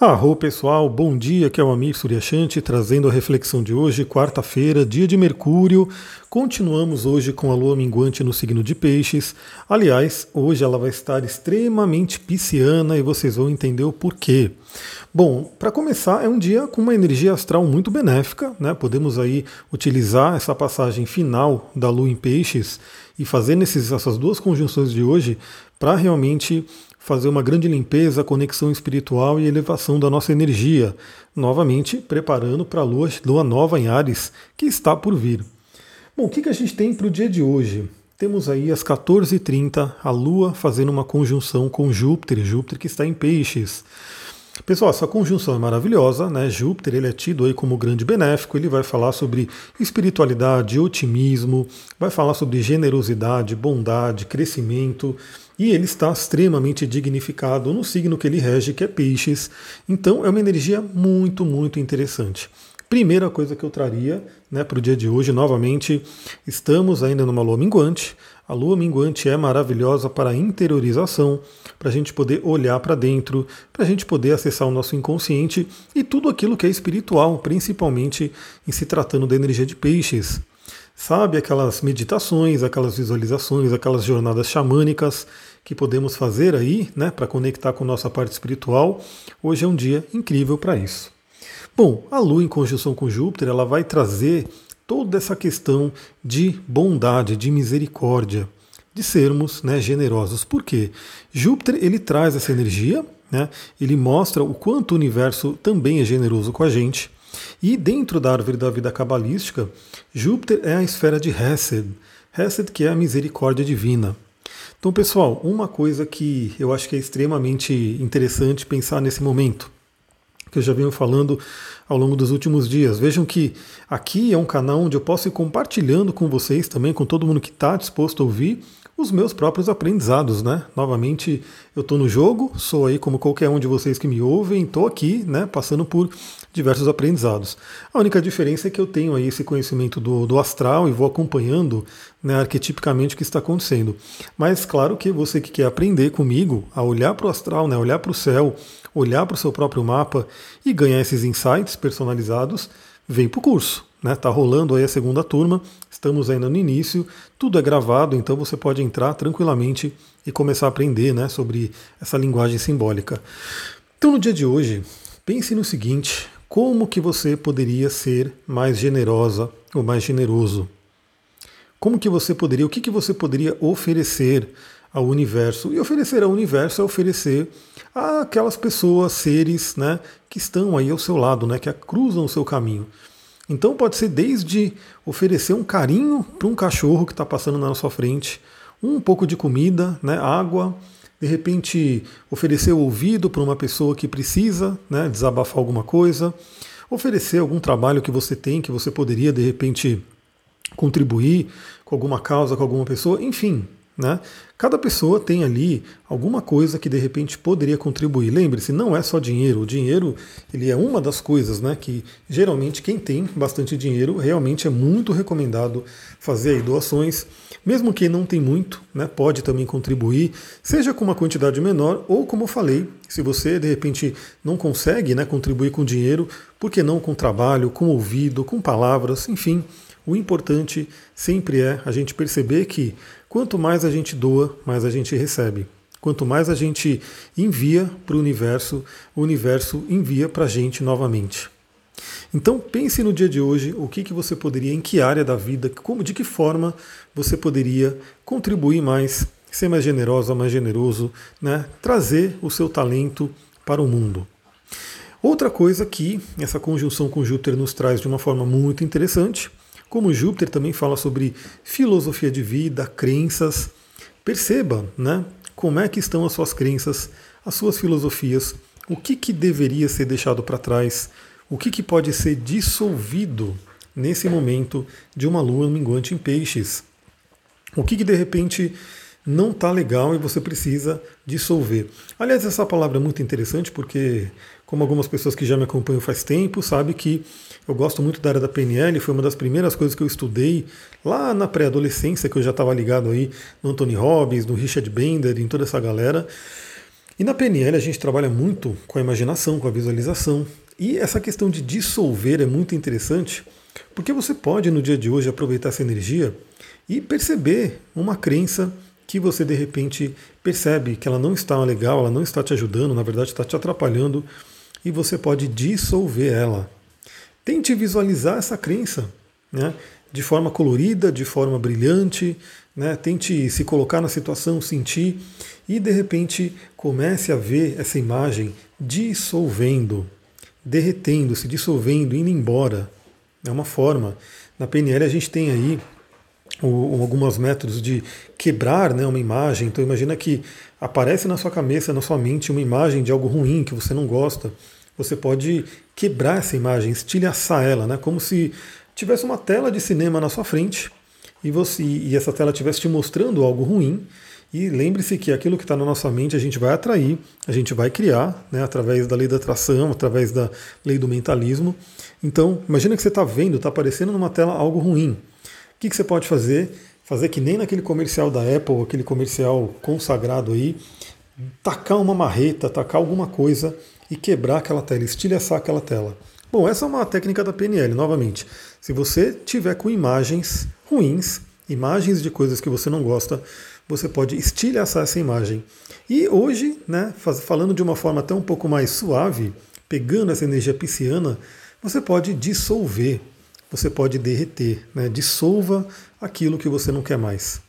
Arro pessoal, bom dia, que é o Amir Suryashanti trazendo a reflexão de hoje, quarta-feira, dia de Mercúrio. Continuamos hoje com a lua minguante no signo de Peixes. Aliás, hoje ela vai estar extremamente pisciana e vocês vão entender o porquê. Bom, para começar, é um dia com uma energia astral muito benéfica, né? Podemos aí utilizar essa passagem final da lua em Peixes e fazer nesses, essas duas conjunções de hoje para realmente fazer uma grande limpeza, conexão espiritual e elevação da nossa energia, novamente preparando para a lua, lua nova em Ares, que está por vir. Bom, o que, que a gente tem para o dia de hoje? Temos aí às 14h30 a Lua fazendo uma conjunção com Júpiter, Júpiter que está em peixes. Pessoal, essa conjunção é maravilhosa, né? Júpiter ele é tido aí como grande benéfico, ele vai falar sobre espiritualidade, otimismo, vai falar sobre generosidade, bondade, crescimento, e ele está extremamente dignificado no signo que ele rege, que é Peixes. Então é uma energia muito, muito interessante. Primeira coisa que eu traria né, para o dia de hoje, novamente, estamos ainda numa lua minguante. A lua minguante é maravilhosa para interiorização, para a gente poder olhar para dentro, para a gente poder acessar o nosso inconsciente e tudo aquilo que é espiritual, principalmente em se tratando da energia de peixes. Sabe aquelas meditações, aquelas visualizações, aquelas jornadas xamânicas que podemos fazer aí, né, para conectar com nossa parte espiritual. Hoje é um dia incrível para isso. Bom, a Lua em conjunção com Júpiter, ela vai trazer toda essa questão de bondade, de misericórdia, de sermos né, generosos. Por quê? Júpiter ele traz essa energia, né, ele mostra o quanto o universo também é generoso com a gente. E dentro da árvore da vida cabalística, Júpiter é a esfera de Hesed, Hesed que é a misericórdia divina. Então, pessoal, uma coisa que eu acho que é extremamente interessante pensar nesse momento, que eu já venho falando ao longo dos últimos dias. Vejam que aqui é um canal onde eu posso ir compartilhando com vocês também, com todo mundo que está disposto a ouvir, os meus próprios aprendizados, né? Novamente, eu estou no jogo, sou aí como qualquer um de vocês que me ouvem, estou aqui, né, passando por diversos aprendizados. A única diferença é que eu tenho aí esse conhecimento do, do astral e vou acompanhando né, arquetipicamente o que está acontecendo. Mas claro que você que quer aprender comigo a olhar para o astral, né, olhar para o céu, olhar para o seu próprio mapa e ganhar esses insights personalizados, vem para o curso. Né? Tá rolando aí a segunda turma, estamos ainda no início, tudo é gravado, então você pode entrar tranquilamente e começar a aprender né, sobre essa linguagem simbólica. Então no dia de hoje, pense no seguinte: como que você poderia ser mais generosa ou mais generoso? Como que você poderia, o que, que você poderia oferecer ao universo? E oferecer ao universo é oferecer àquelas pessoas, seres, né, que estão aí ao seu lado, né, que cruzam o seu caminho. Então pode ser desde oferecer um carinho para um cachorro que está passando na sua frente, um pouco de comida, né, água, de repente oferecer o ouvido para uma pessoa que precisa né, desabafar alguma coisa, oferecer algum trabalho que você tem, que você poderia de repente contribuir com alguma causa, com alguma pessoa, enfim, né? Cada pessoa tem ali alguma coisa que de repente poderia contribuir. Lembre-se, não é só dinheiro. O dinheiro ele é uma das coisas, né? Que geralmente quem tem bastante dinheiro realmente é muito recomendado fazer doações. Mesmo quem não tem muito, né? Pode também contribuir, seja com uma quantidade menor ou como eu falei, se você de repente não consegue, né? Contribuir com dinheiro, por que não com trabalho, com ouvido, com palavras, enfim. O importante sempre é a gente perceber que quanto mais a gente doa, mais a gente recebe. Quanto mais a gente envia para o universo, o universo envia para a gente novamente. Então pense no dia de hoje o que, que você poderia, em que área da vida, como, de que forma você poderia contribuir mais, ser mais generosa, mais generoso, né? trazer o seu talento para o mundo. Outra coisa que essa conjunção com Júpiter nos traz de uma forma muito interessante como Júpiter também fala sobre filosofia de vida, crenças, perceba né, como é que estão as suas crenças, as suas filosofias, o que, que deveria ser deixado para trás, o que, que pode ser dissolvido nesse momento de uma lua minguante em peixes. O que, que de repente não está legal e você precisa dissolver. Aliás, essa palavra é muito interessante porque, como algumas pessoas que já me acompanham faz tempo, sabe que eu gosto muito da área da PNL, foi uma das primeiras coisas que eu estudei lá na pré-adolescência, que eu já estava ligado aí no Anthony Robbins, no Richard Bender, em toda essa galera. E na PNL a gente trabalha muito com a imaginação, com a visualização. E essa questão de dissolver é muito interessante, porque você pode no dia de hoje aproveitar essa energia e perceber uma crença que você de repente percebe que ela não está legal, ela não está te ajudando, na verdade está te atrapalhando, e você pode dissolver ela. Tente visualizar essa crença né, de forma colorida, de forma brilhante, né, tente se colocar na situação, sentir e de repente comece a ver essa imagem dissolvendo, derretendo, se dissolvendo, indo embora. É uma forma. Na PNL a gente tem aí o, alguns métodos de quebrar né, uma imagem. Então imagina que aparece na sua cabeça, na sua mente, uma imagem de algo ruim que você não gosta. Você pode quebrar essa imagem, estilhaçar ela, né, como se tivesse uma tela de cinema na sua frente e, você, e essa tela estivesse te mostrando algo ruim. E lembre-se que aquilo que está na nossa mente a gente vai atrair, a gente vai criar, né, através da lei da atração, através da lei do mentalismo. Então, imagina que você está vendo, está aparecendo numa tela algo ruim que, que você pode fazer? Fazer que nem naquele comercial da Apple, aquele comercial consagrado aí, tacar uma marreta, tacar alguma coisa e quebrar aquela tela, estilhaçar aquela tela. Bom, essa é uma técnica da PNL, novamente. Se você tiver com imagens ruins, imagens de coisas que você não gosta, você pode estilhaçar essa imagem. E hoje, né, falando de uma forma até um pouco mais suave, pegando essa energia pisciana, você pode dissolver você pode derreter, né? dissolva aquilo que você não quer mais.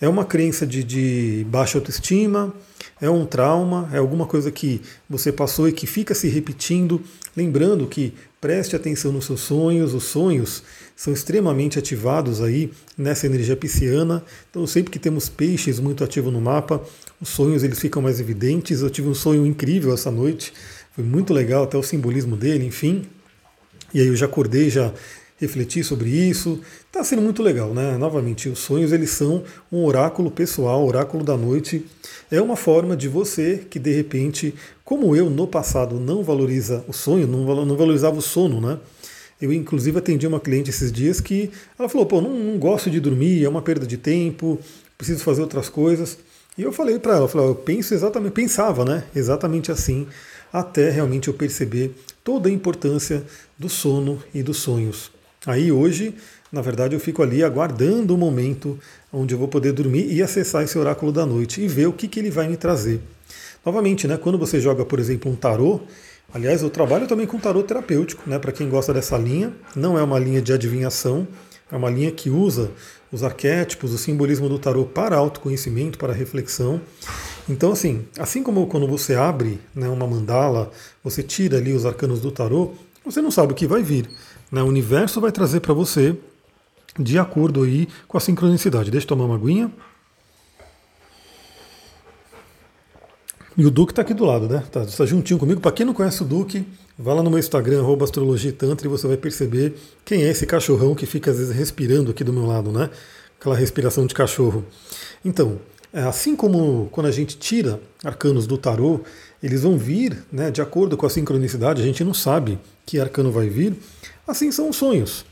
É uma crença de, de baixa autoestima, é um trauma, é alguma coisa que você passou e que fica se repetindo. Lembrando que preste atenção nos seus sonhos, os sonhos são extremamente ativados aí nessa energia pisciana. Então, sempre que temos peixes muito ativos no mapa, os sonhos eles ficam mais evidentes. Eu tive um sonho incrível essa noite, foi muito legal, até o simbolismo dele, enfim. E aí eu já acordei já refletir sobre isso. Está sendo muito legal, né? Novamente, os sonhos eles são um oráculo pessoal, oráculo da noite. É uma forma de você que de repente, como eu no passado não valoriza o sonho, não valorizava o sono, né? Eu inclusive atendi uma cliente esses dias que ela falou, pô, não, não gosto de dormir, é uma perda de tempo, preciso fazer outras coisas. E eu falei para ela, eu, falei, eu penso exatamente, pensava, né? Exatamente assim, até realmente eu perceber toda a importância do sono e dos sonhos. Aí hoje, na verdade, eu fico ali aguardando o momento onde eu vou poder dormir e acessar esse oráculo da noite e ver o que, que ele vai me trazer. Novamente, né, quando você joga, por exemplo, um tarô, aliás, eu trabalho também com tarô terapêutico, né, para quem gosta dessa linha, não é uma linha de adivinhação, é uma linha que usa os arquétipos, o simbolismo do tarô para autoconhecimento, para reflexão. Então, assim, assim como quando você abre né, uma mandala, você tira ali os arcanos do tarô, você não sabe o que vai vir. Né? O universo vai trazer para você de acordo aí com a sincronicidade. Deixa eu tomar uma aguinha. E o Duque está aqui do lado, né? Está tá juntinho comigo. Para quem não conhece o Duque, vá lá no meu Instagram, astrologitantra, e você vai perceber quem é esse cachorrão que fica às vezes respirando aqui do meu lado, né? Aquela respiração de cachorro. Então, assim como quando a gente tira arcanos do tarô, eles vão vir né, de acordo com a sincronicidade, a gente não sabe que arcano vai vir, assim são os sonhos.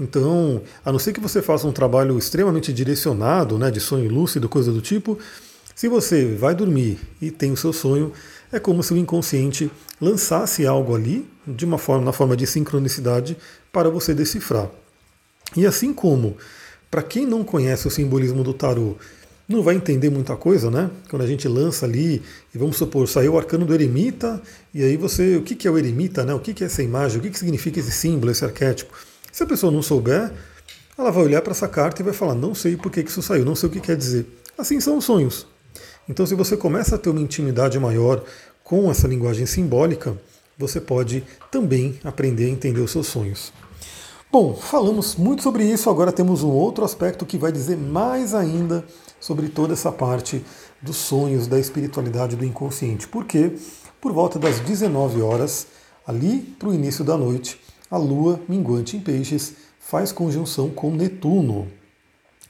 Então, a não ser que você faça um trabalho extremamente direcionado, né, de sonho lúcido, coisa do tipo, se você vai dormir e tem o seu sonho, é como se o inconsciente lançasse algo ali, de uma forma, na forma de sincronicidade, para você decifrar. E assim como, para quem não conhece o simbolismo do tarô, não vai entender muita coisa, né? Quando a gente lança ali, e vamos supor, saiu o arcano do eremita, e aí você, o que, que é o eremita, né? O que, que é essa imagem, o que, que significa esse símbolo, esse arquétipo? Se a pessoa não souber, ela vai olhar para essa carta e vai falar, não sei por que, que isso saiu, não sei o que quer dizer. Assim são os sonhos. Então, se você começa a ter uma intimidade maior com essa linguagem simbólica, você pode também aprender a entender os seus sonhos. Bom, falamos muito sobre isso, agora temos um outro aspecto que vai dizer mais ainda sobre toda essa parte dos sonhos, da espiritualidade do inconsciente. Porque por volta das 19 horas, ali para o início da noite, a Lua minguante em Peixes faz conjunção com Netuno,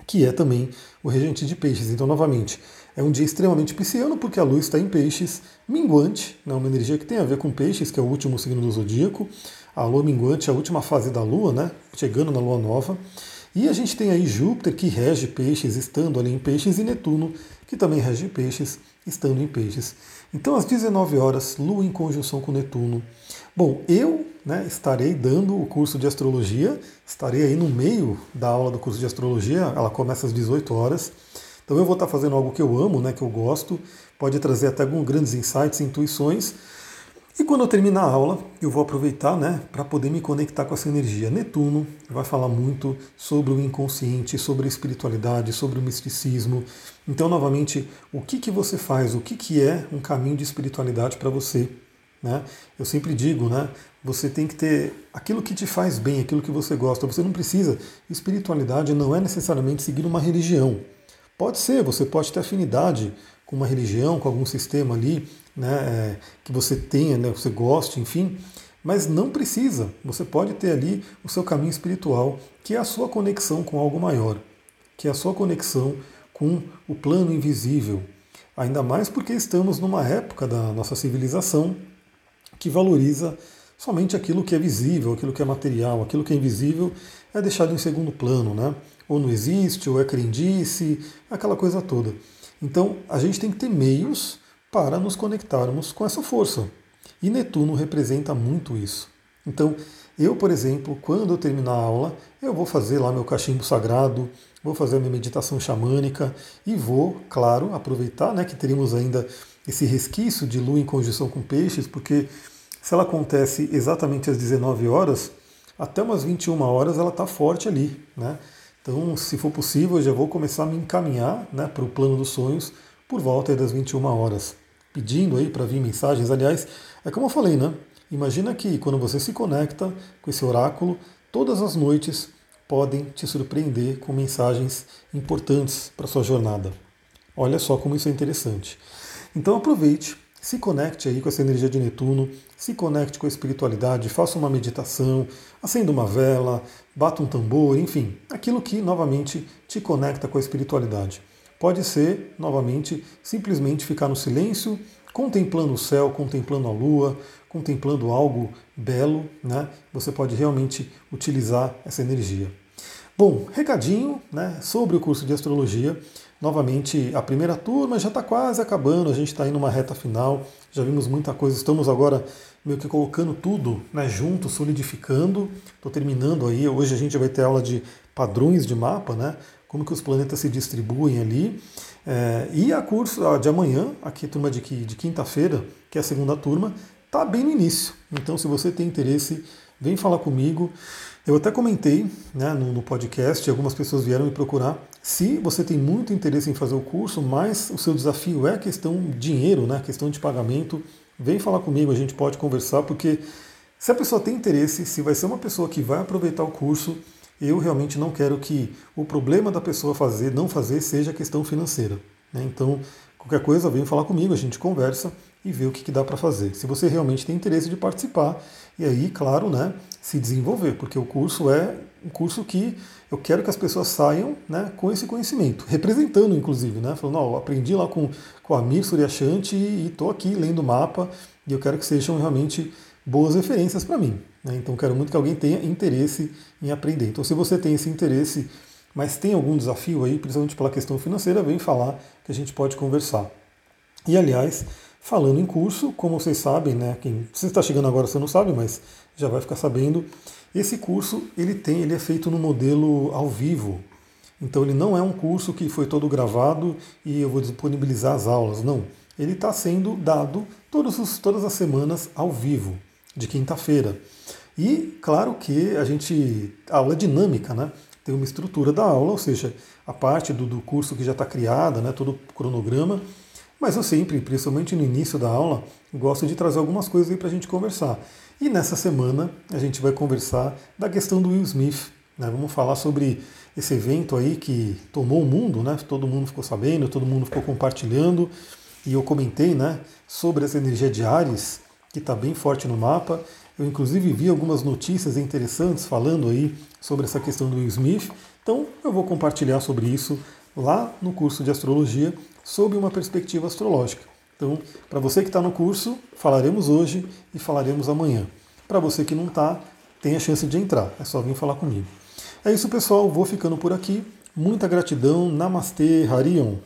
que é também o regente de Peixes. Então, novamente, é um dia extremamente pisciano porque a Lua está em Peixes, minguante, né, uma energia que tem a ver com Peixes, que é o último signo do zodíaco. A Lua minguante é a última fase da Lua, né, chegando na Lua nova. E a gente tem aí Júpiter, que rege peixes, estando ali em peixes, e Netuno, que também rege peixes, estando em peixes. Então, às 19 horas, Lua em conjunção com Netuno. Bom, eu né, estarei dando o curso de astrologia, estarei aí no meio da aula do curso de astrologia, ela começa às 18 horas. Então eu vou estar fazendo algo que eu amo, né, que eu gosto, pode trazer até alguns grandes insights, intuições. E quando eu terminar a aula, eu vou aproveitar né, para poder me conectar com essa energia. Netuno vai falar muito sobre o inconsciente, sobre a espiritualidade, sobre o misticismo. Então, novamente, o que, que você faz? O que, que é um caminho de espiritualidade para você? Né? Eu sempre digo, né? Você tem que ter aquilo que te faz bem, aquilo que você gosta. Você não precisa. Espiritualidade não é necessariamente seguir uma religião. Pode ser, você pode ter afinidade com uma religião, com algum sistema ali, né, é, que você tenha, né, você goste, enfim, mas não precisa. Você pode ter ali o seu caminho espiritual, que é a sua conexão com algo maior, que é a sua conexão com o plano invisível. Ainda mais porque estamos numa época da nossa civilização que valoriza somente aquilo que é visível, aquilo que é material, aquilo que é invisível é deixado em segundo plano, né? Ou não existe, ou é crendice, aquela coisa toda. Então, a gente tem que ter meios para nos conectarmos com essa força. E Netuno representa muito isso. Então, eu, por exemplo, quando eu terminar a aula, eu vou fazer lá meu cachimbo sagrado, vou fazer a minha meditação xamânica e vou, claro, aproveitar né, que teremos ainda esse resquício de lua em conjunção com peixes, porque se ela acontece exatamente às 19 horas, até umas 21 horas ela está forte ali. Né? Então, se for possível, eu já vou começar a me encaminhar né, para o plano dos sonhos por volta das 21 horas, pedindo aí para vir mensagens. Aliás, é como eu falei, né? Imagina que quando você se conecta com esse oráculo, todas as noites podem te surpreender com mensagens importantes para sua jornada. Olha só como isso é interessante. Então aproveite, se conecte aí com essa energia de Netuno, se conecte com a espiritualidade, faça uma meditação, acenda uma vela, bata um tambor, enfim, aquilo que novamente te conecta com a espiritualidade. Pode ser, novamente, simplesmente ficar no silêncio, contemplando o céu, contemplando a lua, contemplando algo belo, né? Você pode realmente utilizar essa energia. Bom, recadinho né, sobre o curso de astrologia. Novamente, a primeira turma já está quase acabando, a gente está indo numa reta final, já vimos muita coisa, estamos agora meio que colocando tudo né, junto, solidificando. Estou terminando aí, hoje a gente vai ter aula de padrões de mapa, né? Como que os planetas se distribuem ali. É, e a curso de amanhã, aqui turma de, de quinta-feira, que é a segunda turma, está bem no início. Então, se você tem interesse, vem falar comigo. Eu até comentei né, no, no podcast, algumas pessoas vieram me procurar. Se você tem muito interesse em fazer o curso, mas o seu desafio é questão dinheiro, né, questão de pagamento, vem falar comigo, a gente pode conversar, porque se a pessoa tem interesse, se vai ser uma pessoa que vai aproveitar o curso, eu realmente não quero que o problema da pessoa fazer, não fazer, seja questão financeira. Né? Então, qualquer coisa, vem falar comigo, a gente conversa e vê o que, que dá para fazer. Se você realmente tem interesse de participar, e aí, claro, né, se desenvolver, porque o curso é um curso que eu quero que as pessoas saiam né, com esse conhecimento, representando inclusive, né, falando, ó, aprendi lá com, com a Mir Suryashanti e estou aqui lendo o mapa e eu quero que sejam realmente boas referências para mim. Né, então quero muito que alguém tenha interesse em aprender. Então se você tem esse interesse, mas tem algum desafio aí, principalmente pela questão financeira, vem falar que a gente pode conversar. E aliás, falando em curso, como vocês sabem, né, quem você está chegando agora você não sabe, mas já vai ficar sabendo, esse curso ele tem, ele é feito no modelo ao vivo. Então ele não é um curso que foi todo gravado e eu vou disponibilizar as aulas, não. Ele está sendo dado todos os, todas as semanas ao vivo, de quinta-feira. E claro que a gente. A aula é dinâmica, né? Tem uma estrutura da aula, ou seja, a parte do, do curso que já está criada, né? todo o cronograma. Mas eu sempre, principalmente no início da aula, gosto de trazer algumas coisas aí para a gente conversar. E nessa semana a gente vai conversar da questão do Will Smith. Né? Vamos falar sobre esse evento aí que tomou o mundo, né? Todo mundo ficou sabendo, todo mundo ficou compartilhando. E eu comentei né, sobre essa energia de Ares, que está bem forte no mapa. Eu inclusive vi algumas notícias interessantes falando aí sobre essa questão do Will Smith. Então eu vou compartilhar sobre isso lá no curso de astrologia, sob uma perspectiva astrológica. Então, para você que está no curso, falaremos hoje e falaremos amanhã. Para você que não está, tem a chance de entrar. É só vir falar comigo. É isso, pessoal. Vou ficando por aqui. Muita gratidão. Namastê, Harion.